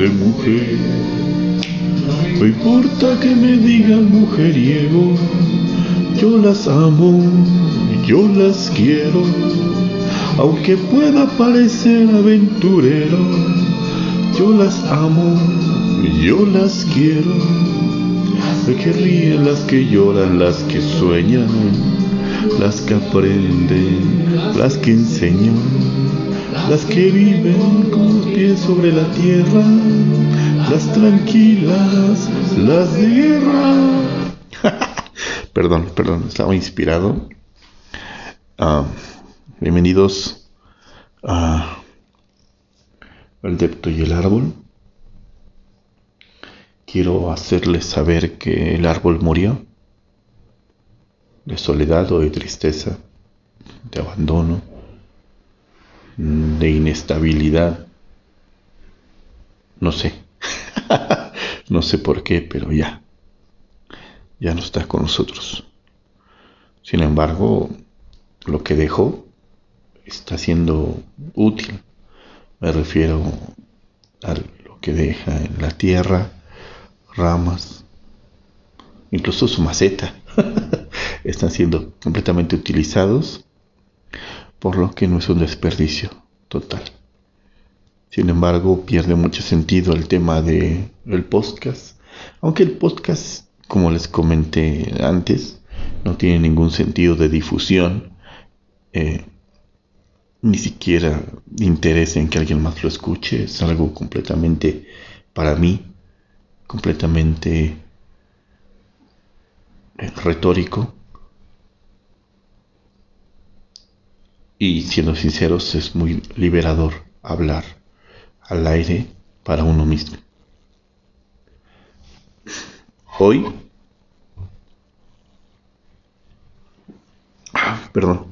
de mujer. No importa que me digan mujeriego, yo las amo, yo las quiero, aunque pueda parecer aventurero, yo las amo, yo las quiero. Las que ríen, las que lloran, las que sueñan, las que aprenden, las que enseñan, las que viven con los pies sobre la tierra, las tranquilas, las de guerra. perdón, perdón, estaba inspirado. Ah, bienvenidos a El Depto y el Árbol. Quiero hacerles saber que el árbol murió de soledad o de tristeza, de abandono, de inestabilidad. No sé. no sé por qué, pero ya. Ya no está con nosotros. Sin embargo, lo que dejó está siendo útil. Me refiero a lo que deja en la tierra ramas, incluso su maceta, están siendo completamente utilizados, por lo que no es un desperdicio total. Sin embargo, pierde mucho sentido el tema de el podcast, aunque el podcast, como les comenté antes, no tiene ningún sentido de difusión, eh, ni siquiera interés en que alguien más lo escuche, es algo completamente para mí completamente eh, retórico. Y siendo sinceros, es muy liberador hablar al aire para uno mismo. Hoy, perdón,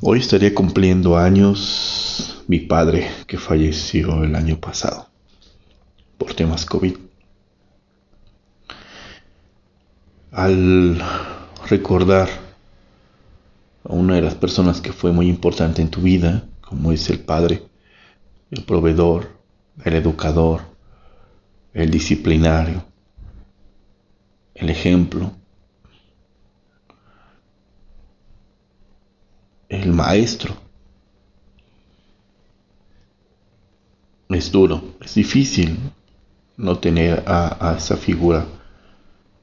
hoy estaría cumpliendo años mi padre que falleció el año pasado por temas COVID. Al recordar a una de las personas que fue muy importante en tu vida, como es el padre, el proveedor, el educador, el disciplinario, el ejemplo, el maestro. Es duro, es difícil, no tener a, esa figura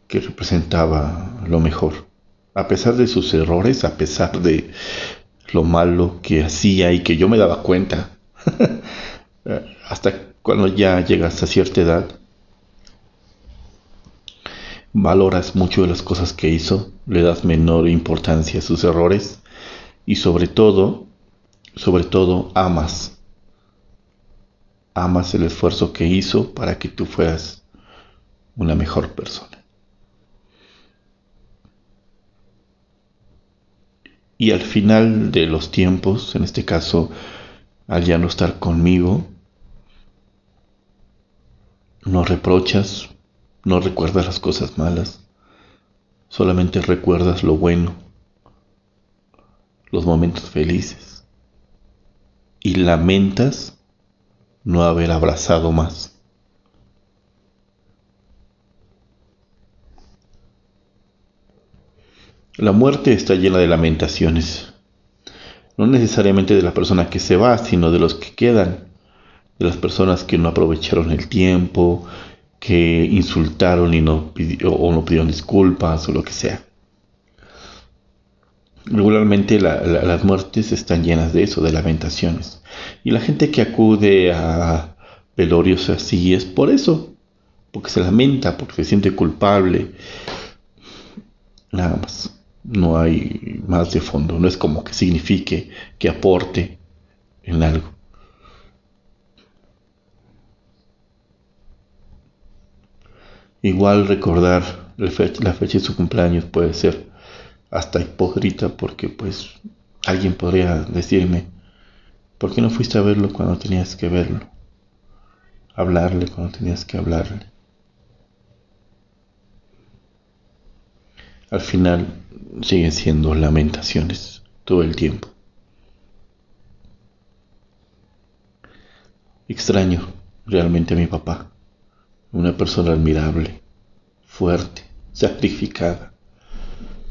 que representaba lo mejor. A pesar de sus errores, a pesar de lo malo que hacía y que yo me daba cuenta, hasta cuando ya llegas a cierta edad, valoras mucho de las cosas que hizo, le das menor importancia a sus errores y sobre todo, sobre todo amas amas el esfuerzo que hizo para que tú fueras una mejor persona. Y al final de los tiempos, en este caso, al ya no estar conmigo, no reprochas, no recuerdas las cosas malas, solamente recuerdas lo bueno, los momentos felices, y lamentas no haber abrazado más. La muerte está llena de lamentaciones, no necesariamente de la persona que se va, sino de los que quedan, de las personas que no aprovecharon el tiempo, que insultaron y no o no pidieron disculpas o lo que sea. Regularmente las muertes están llenas de eso, de lamentaciones. Y la gente que acude a velorios así es por eso, porque se lamenta, porque se siente culpable. Nada más. No hay más de fondo. No es como que signifique que aporte en algo. Igual recordar la fecha de su cumpleaños puede ser hasta hipócrita porque pues alguien podría decirme, ¿por qué no fuiste a verlo cuando tenías que verlo? Hablarle cuando tenías que hablarle. Al final siguen siendo lamentaciones todo el tiempo. Extraño, realmente a mi papá. Una persona admirable, fuerte, sacrificada,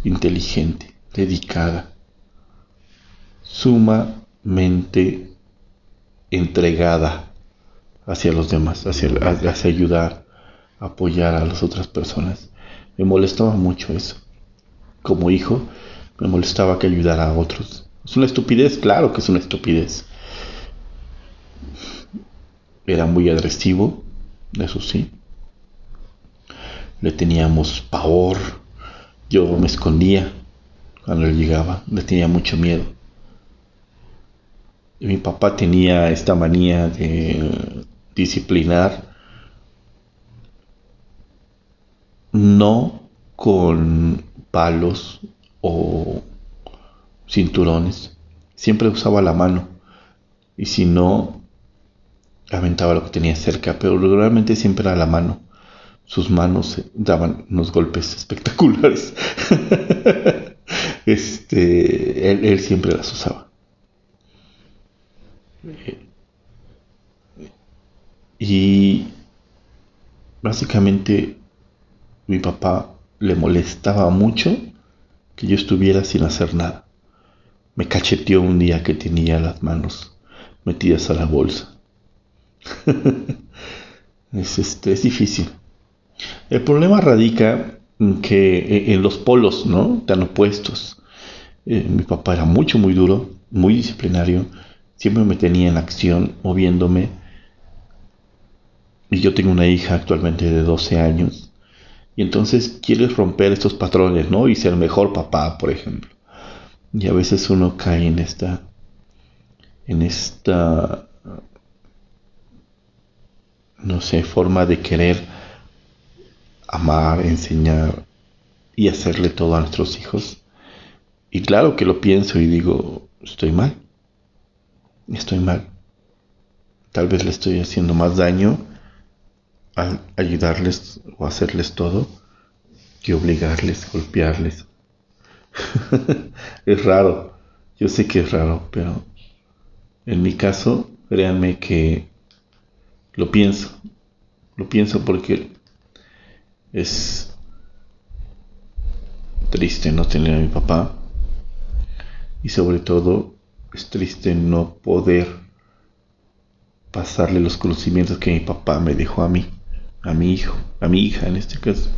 inteligente, dedicada, sumamente entregada hacia los demás, hacia, hacia ayudar, apoyar a las otras personas. Me molestaba mucho eso. Como hijo, me molestaba que ayudara a otros. ¿Es una estupidez? Claro que es una estupidez. Era muy agresivo, eso sí. Le teníamos pavor. Yo me escondía cuando él llegaba. Le tenía mucho miedo. Y mi papá tenía esta manía de disciplinar no con palos o cinturones. Siempre usaba la mano. Y si no, aventaba lo que tenía cerca, pero realmente siempre era la mano. Sus manos daban unos golpes espectaculares. este, él, siempre las usaba. Y básicamente mi papá le molestaba mucho que yo estuviera sin hacer nada. Me cacheteó un día que tenía las manos metidas a la bolsa. es, este, es difícil. El problema radica en que e, en los polos, ¿no? Tan opuestos. Eh, mi papá era mucho, muy duro, muy disciplinario. Siempre me tenía en acción, moviéndome. Y yo tengo una hija actualmente de 12 años y entonces quieres romper estos patrones, ¿no? Y ser mejor papá, por ejemplo. Y a veces uno cae en esta, en esta, no sé, forma de querer amar, enseñar y hacerle todo a nuestros hijos. Y claro que lo pienso y digo, estoy mal. Estoy mal. Tal vez le estoy haciendo más daño ayudarles o hacerles todo que obligarles, golpearles. es raro, yo sé que es raro, pero en mi caso, créanme que lo pienso, lo pienso porque es triste no tener a mi papá y sobre todo es triste no poder pasarle los conocimientos que mi papá me dejó a mí a mi hijo, a mi hija en este caso.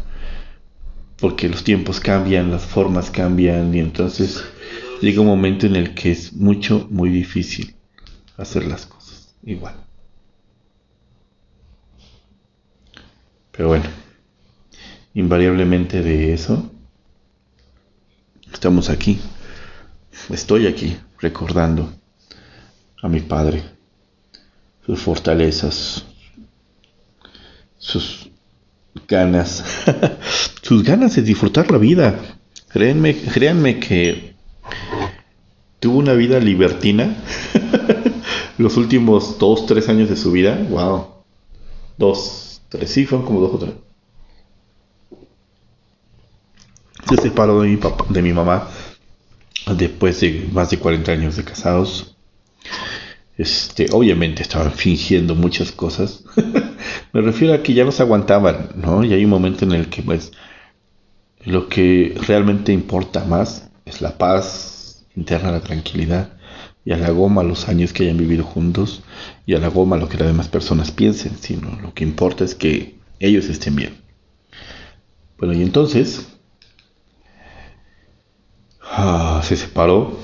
Porque los tiempos cambian, las formas cambian y entonces llega un momento en el que es mucho, muy difícil hacer las cosas igual. Pero bueno, invariablemente de eso, estamos aquí, estoy aquí recordando a mi padre, sus fortalezas, sus ganas, sus ganas de disfrutar la vida. Créanme, créanme que tuvo una vida libertina los últimos dos, tres años de su vida. Wow. Dos, tres, sí, fueron como dos o tres. Se separó de mi, papá, de mi mamá después de más de 40 años de casados. Este, obviamente estaban fingiendo muchas cosas. Me refiero a que ya no se aguantaban, ¿no? Y hay un momento en el que, pues, lo que realmente importa más es la paz interna, la tranquilidad, y a la goma los años que hayan vivido juntos, y a la goma lo que las demás personas piensen, sino lo que importa es que ellos estén bien. Bueno, y entonces ah, se separó.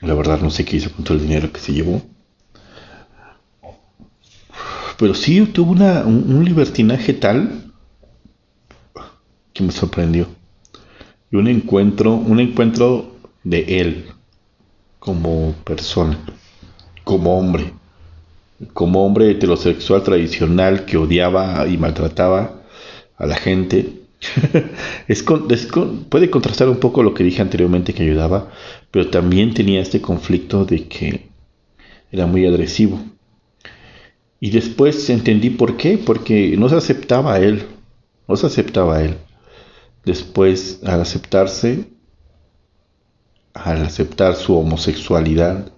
La verdad no sé qué hizo con todo el dinero que se llevó pero sí tuvo una, un, libertinaje tal que me sorprendió. Y un encuentro, un encuentro de él como persona, como hombre, como hombre heterosexual tradicional que odiaba y maltrataba a la gente. es, puede contrastar un poco lo que dije anteriormente que ayudaba, pero también tenía este conflicto de que era muy agresivo y después entendí por qué, porque no se aceptaba a él, no se aceptaba a él. Después, al aceptarse, al aceptar su homosexualidad,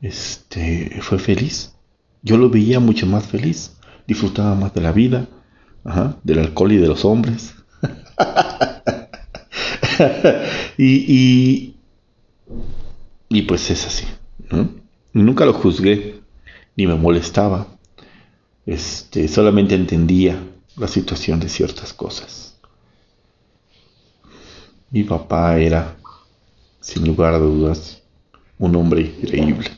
este, fue feliz. yo lo veía mucho más feliz, disfrutaba más de la vida, del alcohol y de los hombres. y, y, pues es así. nunca lo juzgué, ni me molestaba. Este, solamente entendía la situación de ciertas cosas. Mi papá era, sin lugar a dudas, un hombre increíble.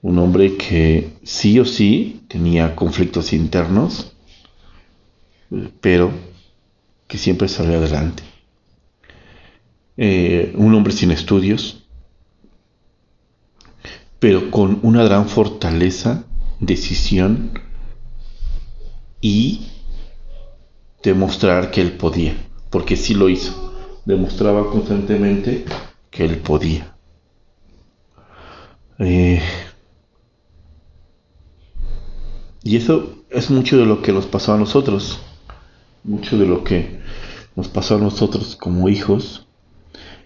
Un hombre que sí o sí tenía conflictos internos, pero que siempre salió adelante. Eh, un hombre sin estudios, pero con una gran fortaleza, decisión y demostrar que él podía, porque sí lo hizo, demostraba constantemente que él podía. Eh, y eso es mucho de lo que nos pasó a nosotros, mucho de lo que nos pasó a nosotros como hijos,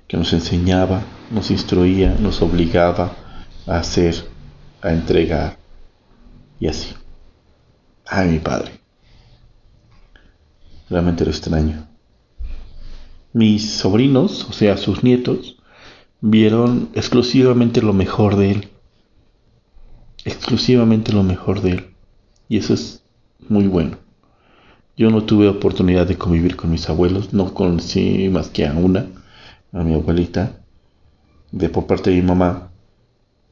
que nos enseñaba, nos instruía, nos obligaba a hacer, a entregar y así. Ay, mi padre. Realmente lo extraño. Mis sobrinos, o sea, sus nietos, vieron exclusivamente lo mejor de él. Exclusivamente lo mejor de él. Y eso es muy bueno. Yo no tuve oportunidad de convivir con mis abuelos, no conocí más que a una, a mi abuelita, de por parte de mi mamá.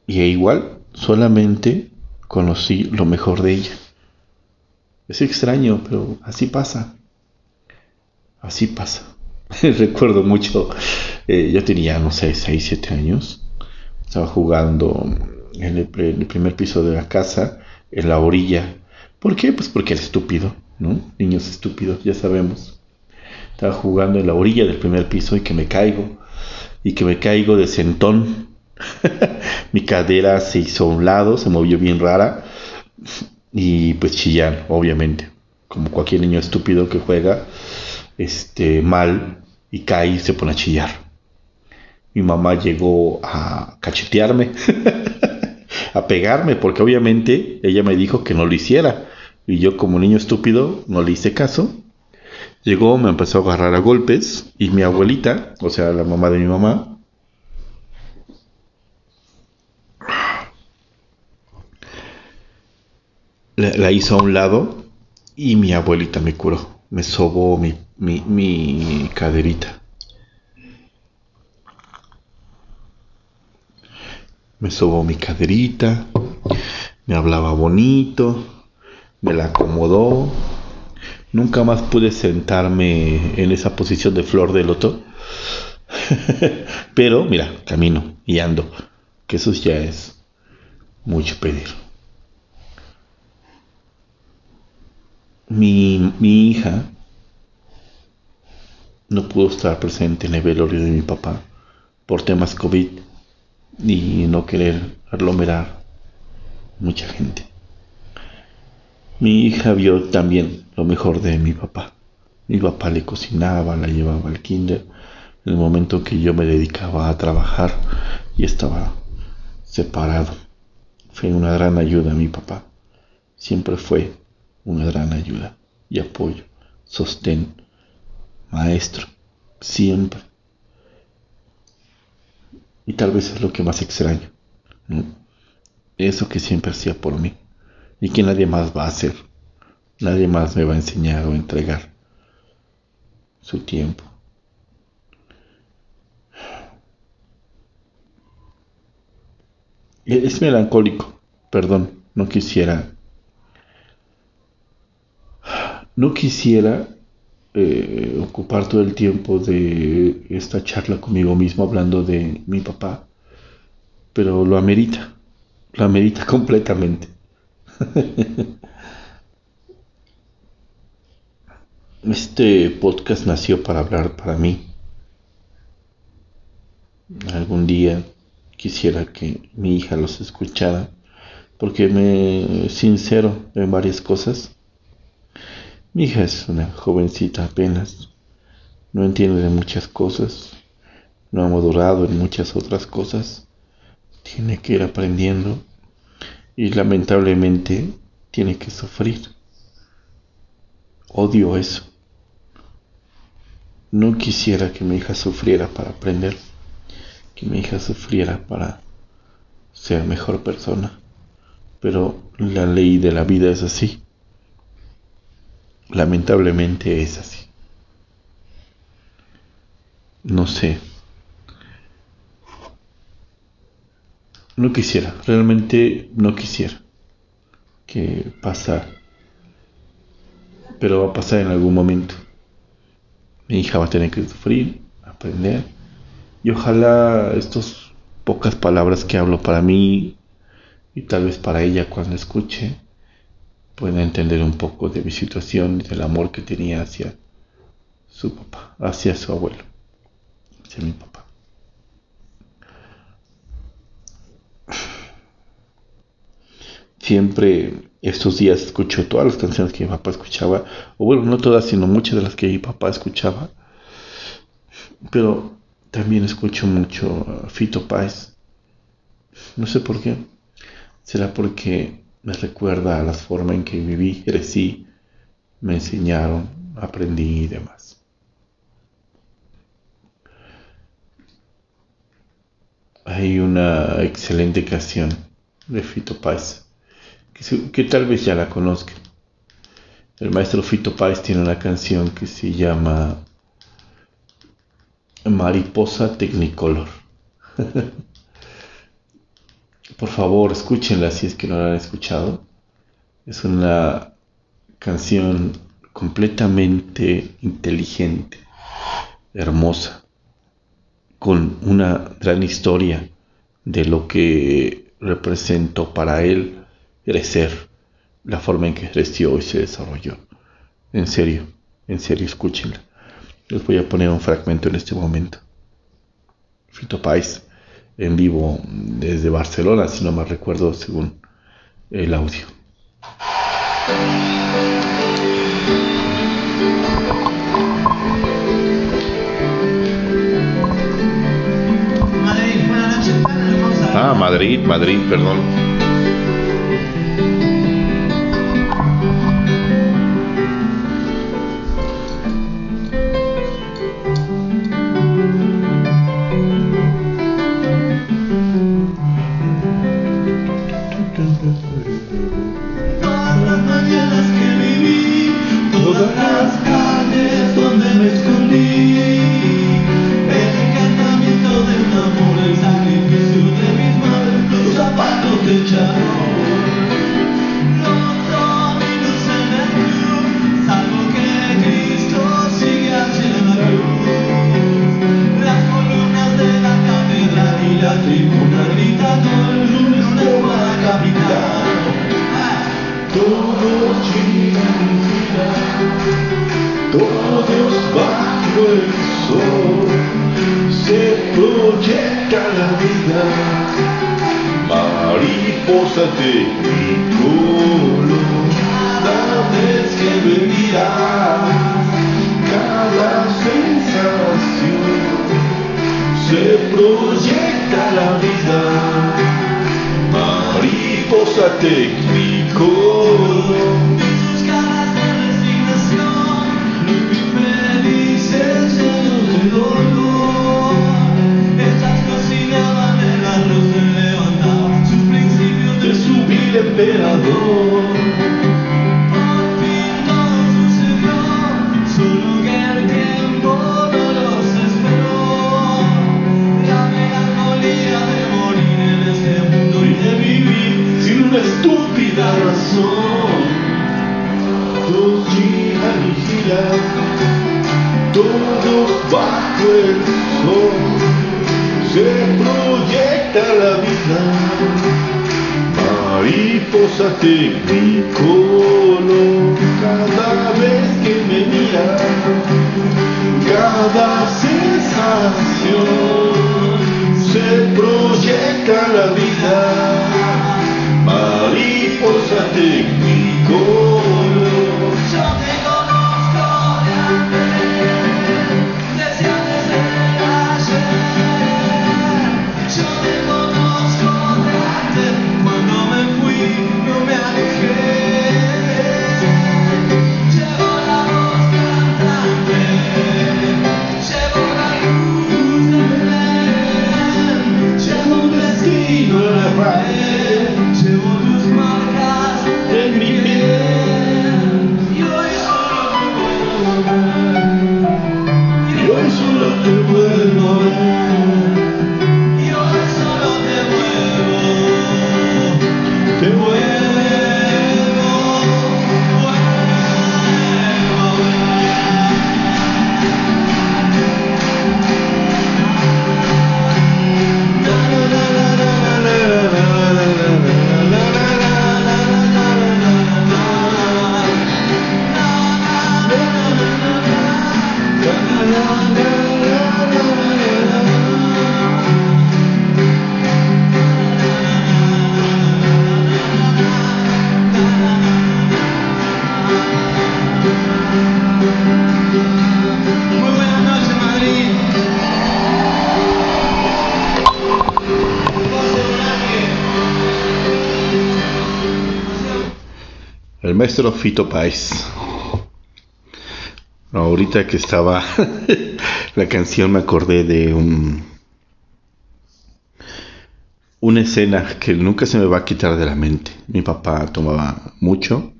Y e igual, solamente conocí lo mejor de ella. Es extraño, pero así pasa. Así pasa. Recuerdo mucho, eh, yo tenía, no sé, 6, 7 años. Estaba jugando en el, primer piso de la casa, en la orilla. ¿Por qué? Pues porque era estúpido, ¿no? Niños estúpidos, ya sabemos. Estaba jugando en la orilla del primer piso y que me caigo. Y que me caigo de sentón. Mi cadera se hizo a un lado, se movió bien rara. Y pues chillar, obviamente. Como cualquier niño estúpido que juega este, mal y cae y se pone a chillar. Mi mamá llegó a cachetearme, a pegarme, porque obviamente ella me dijo que no lo hiciera. Y yo como niño estúpido no le hice caso. Llegó, me empezó a agarrar a golpes y mi abuelita, o sea, la mamá de mi mamá, la, hizo a un lado y mi abuelita me curó, me sobó mi, mi, caderita. Me sobó mi caderita, me hablaba bonito, me la acomodó. Nunca más pude sentarme en esa posición de flor de loto. Pero mira, camino y ando, que eso ya es mucho pedir. Mi, mi hija no pudo estar presente en el velorio de mi papá por temas COVID y no querer aglomerar mucha gente. Mi hija vio también lo mejor de mi papá. Mi papá le cocinaba, la llevaba al kinder, en el momento que yo me dedicaba a trabajar y estaba separado. Fue una gran ayuda mi papá. Siempre fue una gran ayuda y apoyo, sostén, maestro, siempre. Y tal vez es lo que más extraño. Eso que siempre hacía por mí y que nadie más va a hacer. Nadie más me va a enseñar o entregar su tiempo. Es melancólico, perdón, no quisiera no quisiera eh, ocupar todo el tiempo de esta charla conmigo mismo hablando de mi papá, pero lo amerita, lo amerita completamente. Este podcast nació para hablar para mí. Algún día quisiera que mi hija los escuchara, porque me sincero en varias cosas mi hija es una jovencita apenas, no entiende de muchas cosas, no ha madurado en muchas otras cosas, tiene que ir aprendiendo y lamentablemente tiene que sufrir. Odio eso. No quisiera que mi hija sufriera para aprender, que mi hija sufriera para ser mejor persona, pero la ley de la vida es así. Lamentablemente es así. No sé. No quisiera, realmente no quisiera que pasara. Pero va a pasar en algún momento. Mi hija va a tener que sufrir, aprender. Y ojalá estas pocas palabras que hablo para mí y tal vez para ella cuando escuche pueda entender un poco de mi situación y del amor que tenía hacia su papá, hacia su abuelo, hacia mi papá. Siempre estos días escucho todas las canciones que mi papá escuchaba, o bueno, no todas, sino muchas de las que mi papá escuchaba, pero también escucho mucho Fito Páez. No sé por qué. Será porque me recuerda a las formas en que viví, crecí, me enseñaron, aprendí y demás. Hay una excelente canción de Fito Páez que, tal vez ya la conozcan. El maestro Fito Páez tiene una canción que se llama Mariposa Technicolor. Por favor, escúchenla si es que no la han escuchado. Es una canción completamente inteligente, hermosa, con una gran historia de lo que representó para él crecer, la forma en que creció y se desarrolló. En serio, en serio, escúchenla. Les voy a poner un fragmento en este momento. Fito Pais en vivo desde Barcelona, si no me recuerdo, según el audio. Ah, Madrid, Madrid, perdón. Todas las mañanas que viví, todas las calles donde me escondí. Pósate mi cada vez que me miras, cada sensación se proyecta la vida. Mariposa mi te recolo cada vez que me miras, cada sensación se proyecta la vida, mariposa te. Fito Páez. Ahorita que estaba la canción me acordé de un una escena que nunca se me va a quitar de la mente. Mi papá tomaba mucho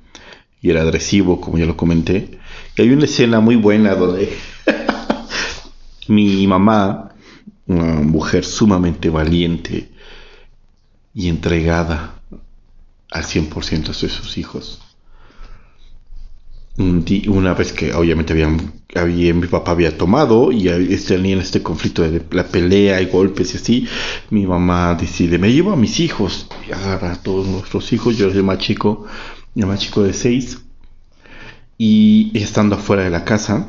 y era agresivo, como ya lo comenté. Y hay una escena muy buena donde mi mamá, una mujer sumamente valiente y entregada al 100% a sus hijos, una vez que obviamente había, mi papá había tomado y tenía en este conflicto de la pelea y golpes y así, mi mamá decide, me llevo a mis hijos y agarra a todos nuestros hijos, yo era el más chico, el más chico de seis, y estando afuera de la casa,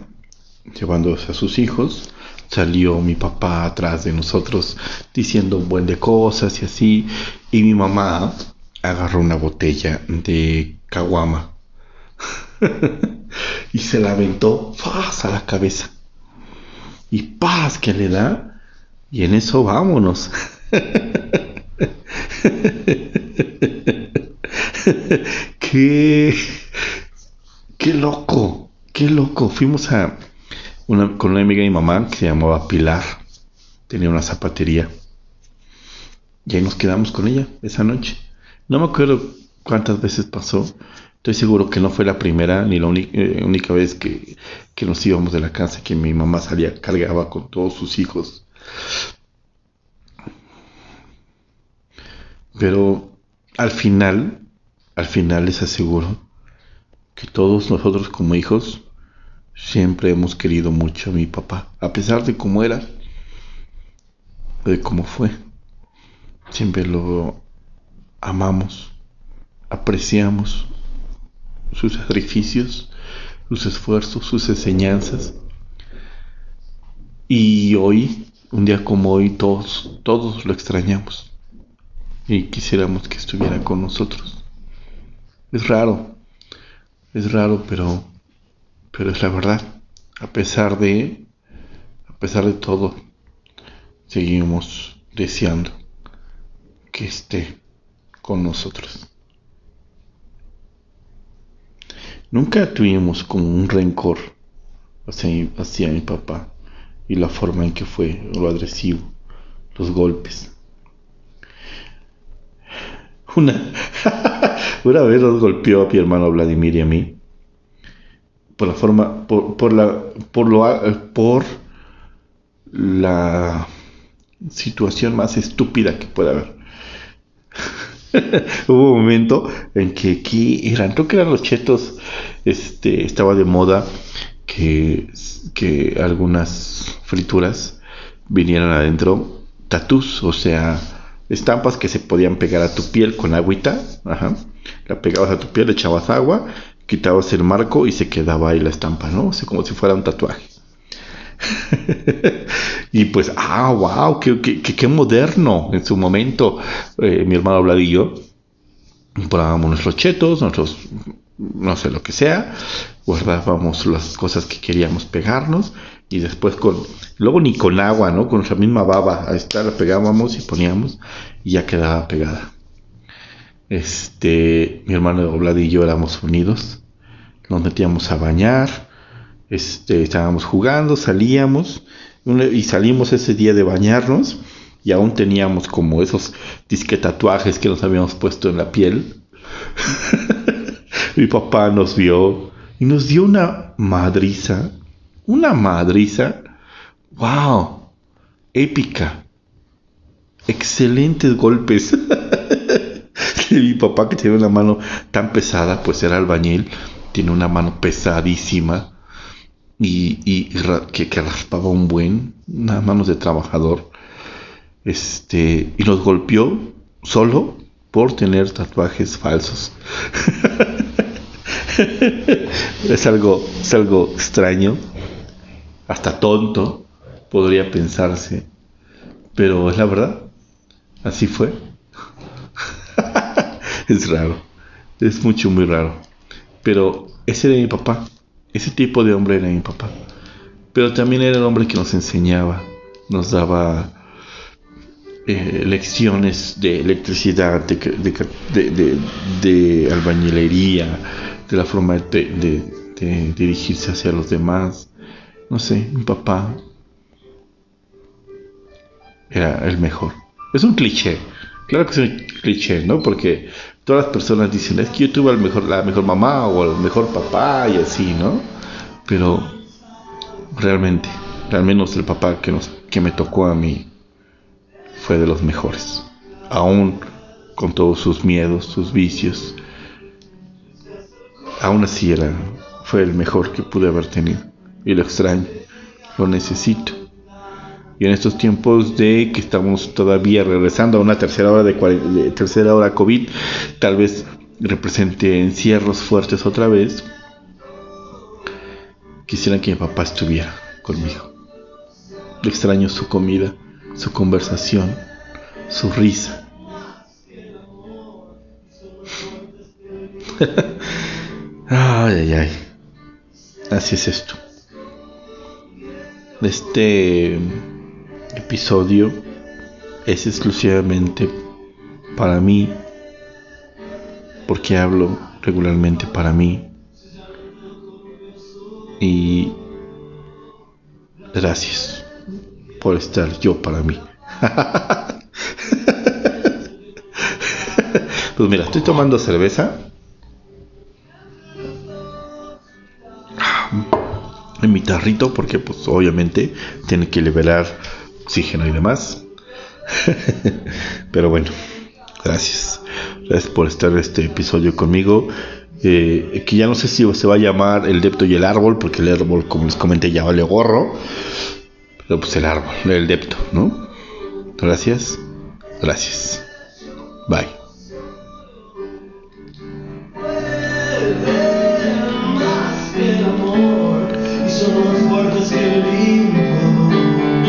llevándose a sus hijos, salió mi papá atrás de nosotros diciendo un buen de cosas y así, y mi mamá agarró una botella de caguama y se la aventó a la cabeza. Y paz que le da. Y en eso vámonos. qué, qué loco, qué loco. Fuimos a una, con una amiga de mi mamá que se llamaba Pilar. Tenía una zapatería. Y ahí nos quedamos con ella esa noche. No me acuerdo cuántas veces pasó, Estoy seguro que no fue la primera ni la eh, única vez que, que, nos íbamos de la casa que mi mamá salía, cargaba con todos sus hijos. Pero al final, al final les aseguro que todos nosotros como hijos siempre hemos querido mucho a mi papá, a pesar de cómo era, de cómo fue. Siempre lo amamos, apreciamos sus sacrificios, sus esfuerzos, sus enseñanzas. Y hoy, un día como hoy, todos, todos lo extrañamos. Y quisiéramos que estuviera con nosotros. Es raro, es raro, pero, pero es la verdad. A pesar de, a pesar de todo, seguimos deseando que esté con nosotros. Nunca tuvimos como un rencor hacia, mi papá y la forma en que fue, lo agresivo, los golpes. Una, una vez nos golpeó a mi hermano Vladimir y a mí por la forma, por, por la, por lo, por la situación más estúpida que pueda haber. Hubo un momento en que aquí eran, creo que eran los chetos, este, estaba de moda que, que algunas frituras vinieran adentro tatus, o sea, estampas que se podían pegar a tu piel con agüita, ajá, la pegabas a tu piel, le echabas agua, quitabas el marco y se quedaba ahí la estampa, ¿no? O sea, como si fuera un tatuaje. y pues, ah, wow, qué, qué, moderno en su momento. Eh, mi hermano Vladillo, poníamos nuestros chetos, nuestros, no sé lo que sea, guardábamos las cosas que queríamos pegarnos y después con, luego ni con agua, ¿no? Con nuestra misma baba, ahí está, la pegábamos y poníamos y ya quedaba pegada. Este, mi hermano Vladillo éramos unidos, nos metíamos a bañar, este, estábamos jugando, salíamos y salimos ese día de bañarnos y aún teníamos como esos disque tatuajes que nos habíamos puesto en la piel. Mi papá nos vio y nos dio una madriza, una madriza, wow, épica, excelentes golpes. mi papá que tiene una mano tan pesada, pues era albañil, tiene una mano pesadísima y, que, raspaba un buen, nada manos de trabajador, este, y nos golpeó solo por tener tatuajes falsos. es algo, es algo extraño, hasta tonto, podría pensarse, pero es la verdad, así fue. es raro, es mucho, muy raro, pero ese de mi papá ese tipo de hombre era mi papá. Pero también era el hombre que nos enseñaba, nos daba eh, lecciones de electricidad, de, de, albañilería, de la forma de, dirigirse hacia los demás. No sé, mi papá era el mejor. Es un cliché, claro que es un cliché, ¿no? Porque todas las personas dicen, es que yo tuve mejor, la mejor mamá o el mejor papá y así, ¿no? Pero realmente, al menos el papá que, nos, que me tocó a mí, fue de los mejores, aún con todos sus miedos, sus vicios. Aún así era, fue el mejor que pude haber tenido. Y lo extraño, lo necesito. Y en estos tiempos de que estamos todavía regresando a una tercera hora de, de tercera hora COVID, tal vez represente encierros fuertes otra vez. Quisiera que mi papá estuviera conmigo. Extraño su comida, su conversación, su risa. ay, ay, ay. Así es esto. Este episodio es exclusivamente para mí, porque hablo regularmente para mí. Y gracias por estar yo para mí. pues mira, estoy tomando cerveza. En mi tarrito, porque pues obviamente tiene que liberar oxígeno y demás. Pero bueno, gracias. Gracias por estar este episodio conmigo. Eh, que ya no sé si se va a llamar el depto y el árbol, porque el árbol, como les comenté, ya vale gorro pues el árbol, el depto, ¿no? Gracias, gracias. Bye.